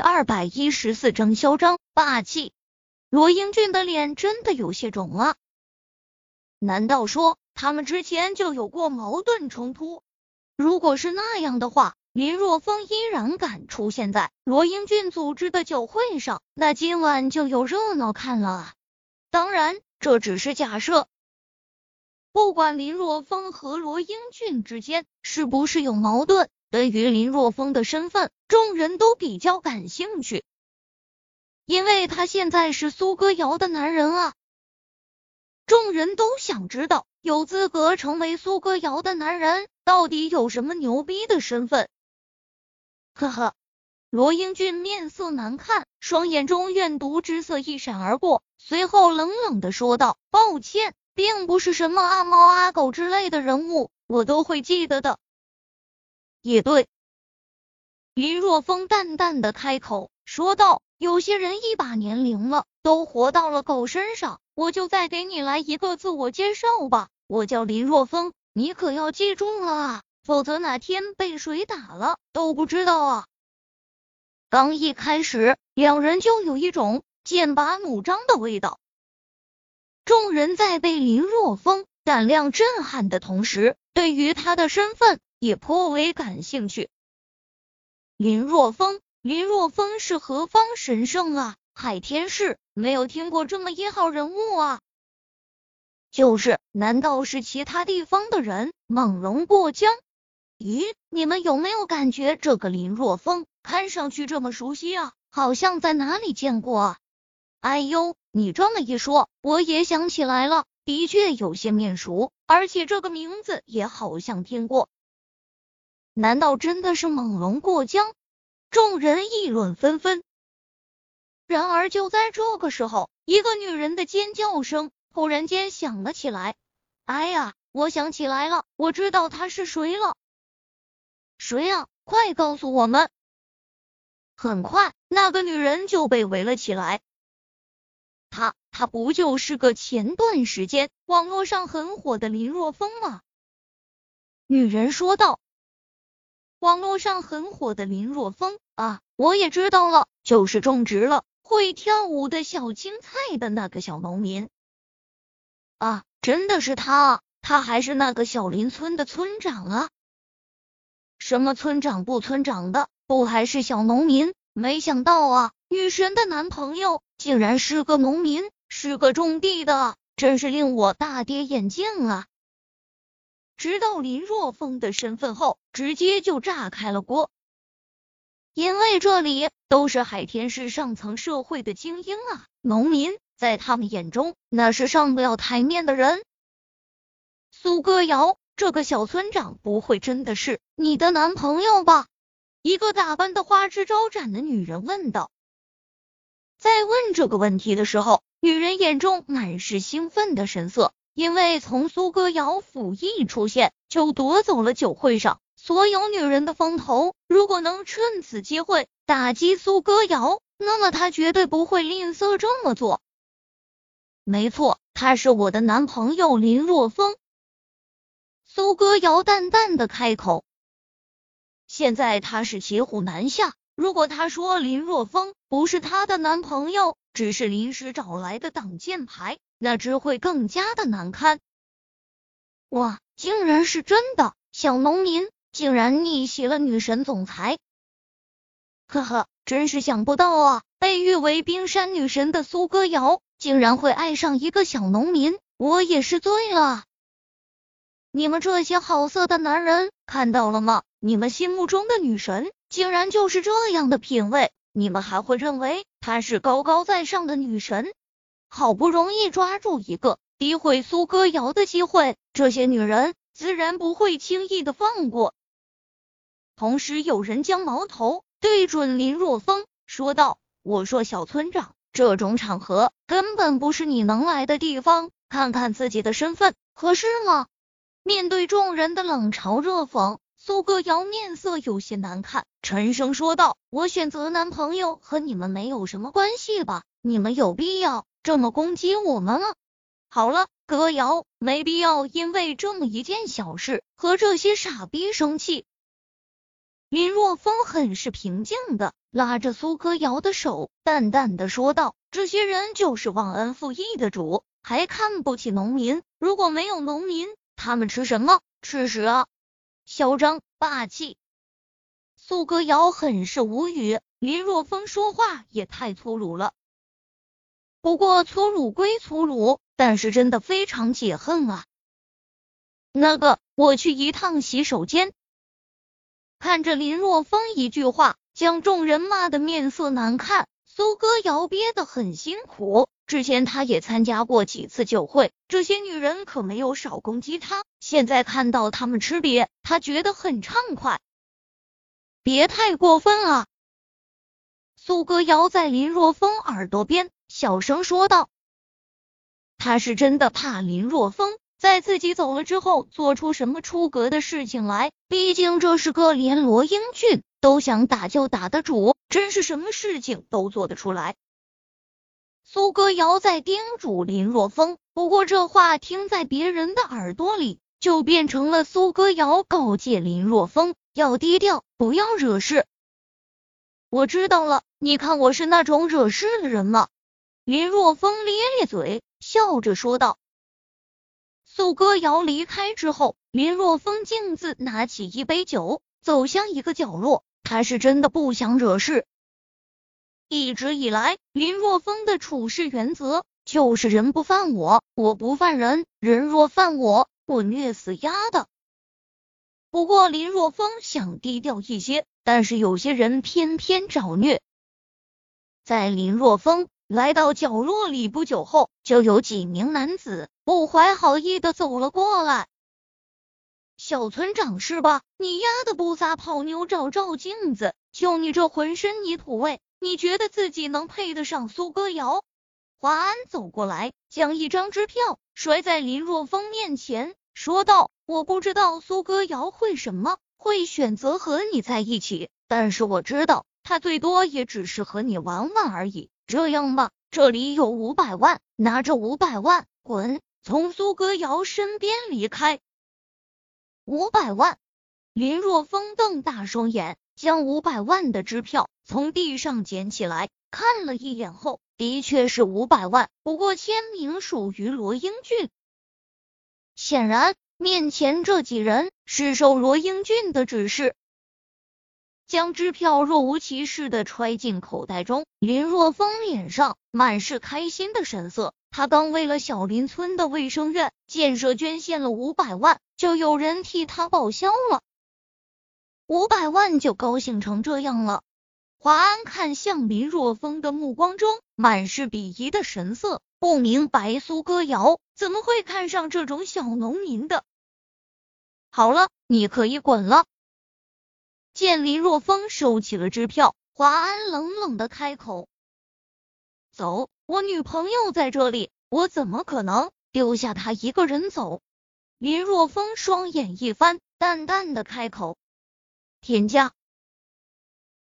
第二百一十四章嚣张霸气。罗英俊的脸真的有些肿了。难道说他们之前就有过矛盾冲突？如果是那样的话，林若风依然敢出现在罗英俊组织的酒会上，那今晚就有热闹看了啊！当然，这只是假设。不管林若风和罗英俊之间是不是有矛盾。对于林若风的身份，众人都比较感兴趣，因为他现在是苏歌瑶的男人啊。众人都想知道，有资格成为苏歌瑶的男人到底有什么牛逼的身份。呵呵，罗英俊面色难看，双眼中怨毒之色一闪而过，随后冷冷的说道：“抱歉，并不是什么阿猫阿狗之类的人物，我都会记得的。”也对，林若风淡淡的开口说道：“有些人一把年龄了，都活到了狗身上。我就再给你来一个自我介绍吧，我叫林若风，你可要记住了啊，否则哪天被谁打了都不知道啊。”刚一开始，两人就有一种剑拔弩张的味道。众人在被林若风胆量震撼的同时，对于他的身份。也颇为感兴趣。林若风，林若风是何方神圣啊？海天市没有听过这么一号人物啊！就是，难道是其他地方的人猛龙过江？咦，你们有没有感觉这个林若风看上去这么熟悉啊？好像在哪里见过啊？哎呦，你这么一说，我也想起来了，的确有些面熟，而且这个名字也好像听过。难道真的是猛龙过江？众人议论纷纷。然而就在这个时候，一个女人的尖叫声突然间响了起来。哎呀，我想起来了，我知道她是谁了。谁啊？快告诉我们！很快，那个女人就被围了起来。她，她不就是个前段时间网络上很火的林若风吗？女人说道。网络上很火的林若风啊，我也知道了，就是种植了会跳舞的小青菜的那个小农民啊，真的是他，他还是那个小林村的村长啊？什么村长不村长的，不还是小农民？没想到啊，女神的男朋友竟然是个农民，是个种地的，真是令我大跌眼镜啊！直到林若风的身份后，直接就炸开了锅，因为这里都是海天市上层社会的精英啊，农民在他们眼中那是上不了台面的人。苏歌瑶，这个小村长不会真的是你的男朋友吧？一个打扮的花枝招展的女人问道。在问这个问题的时候，女人眼中满是兴奋的神色。因为从苏歌瑶府一出现，就夺走了酒会上所有女人的风头。如果能趁此机会打击苏歌瑶，那么他绝对不会吝啬这么做。没错，他是我的男朋友林若风。苏歌瑶淡淡的开口。现在他是骑虎难下，如果他说林若风不是他的男朋友，只是临时找来的挡箭牌。那只会更加的难堪。哇，竟然是真的！小农民竟然逆袭了女神总裁，呵呵，真是想不到啊！被誉为冰山女神的苏歌瑶，竟然会爱上一个小农民，我也是醉了。你们这些好色的男人看到了吗？你们心目中的女神竟然就是这样的品味，你们还会认为她是高高在上的女神？好不容易抓住一个诋毁苏歌瑶的机会，这些女人自然不会轻易的放过。同时，有人将矛头对准林若风，说道：“我说小村长，这种场合根本不是你能来的地方，看看自己的身份合适吗？”面对众人的冷嘲热讽，苏歌瑶面色有些难看，沉声说道：“我选择男朋友和你们没有什么关系吧？你们有必要？”这么攻击我们了？好了，歌谣，没必要因为这么一件小事和这些傻逼生气。林若风很是平静的拉着苏歌瑶的手，淡淡的说道：“这些人就是忘恩负义的主，还看不起农民。如果没有农民，他们吃什么？吃屎啊！嚣张霸气！”苏歌瑶很是无语，林若风说话也太粗鲁了。不过粗鲁归粗鲁，但是真的非常解恨啊。那个，我去一趟洗手间。看着林若风一句话将众人骂的面色难看，苏歌瑶憋得很辛苦。之前他也参加过几次酒会，这些女人可没有少攻击他。现在看到他们吃瘪，他觉得很畅快。别太过分啊！苏歌瑶在林若风耳朵边小声说道：“他是真的怕林若风。”在自己走了之后，做出什么出格的事情来？毕竟这是个连罗英俊都想打就打的主，真是什么事情都做得出来。苏歌瑶在叮嘱林若风，不过这话听在别人的耳朵里，就变成了苏歌瑶告诫林若风要低调，不要惹事。我知道了，你看我是那种惹事的人吗？林若风咧咧嘴，笑着说道。苏歌瑶离开之后，林若风径自拿起一杯酒，走向一个角落。他是真的不想惹事。一直以来，林若风的处事原则就是人不犯我，我不犯人；人若犯我，我虐死丫的。不过林若风想低调一些，但是有些人偏偏找虐。在林若风。来到角落里不久后，就有几名男子不怀好意的走了过来。小村长是吧？你丫的不撒泡妞照照镜子！就你这浑身泥土味，你觉得自己能配得上苏歌瑶？华安走过来，将一张支票摔在林若风面前，说道：“我不知道苏歌瑶会什么，会选择和你在一起，但是我知道，他最多也只是和你玩玩而已。”这样吧，这里有五百万，拿着五百万滚，从苏歌瑶身边离开。五百万，林若风瞪大双眼，将五百万的支票从地上捡起来，看了一眼后，的确是五百万，不过签名属于罗英俊。显然，面前这几人是受罗英俊的指示。将支票若无其事的揣进口袋中，林若风脸上满是开心的神色。他刚为了小林村的卫生院建设捐献了五百万，就有人替他报销了。五百万就高兴成这样了？华安看向林若风的目光中满是鄙夷的神色，不明白苏歌瑶怎么会看上这种小农民的。好了，你可以滚了。见林若风收起了支票，华安冷冷的开口：“走，我女朋友在这里，我怎么可能丢下她一个人走？”林若风双眼一翻，淡淡的开口：“天价。”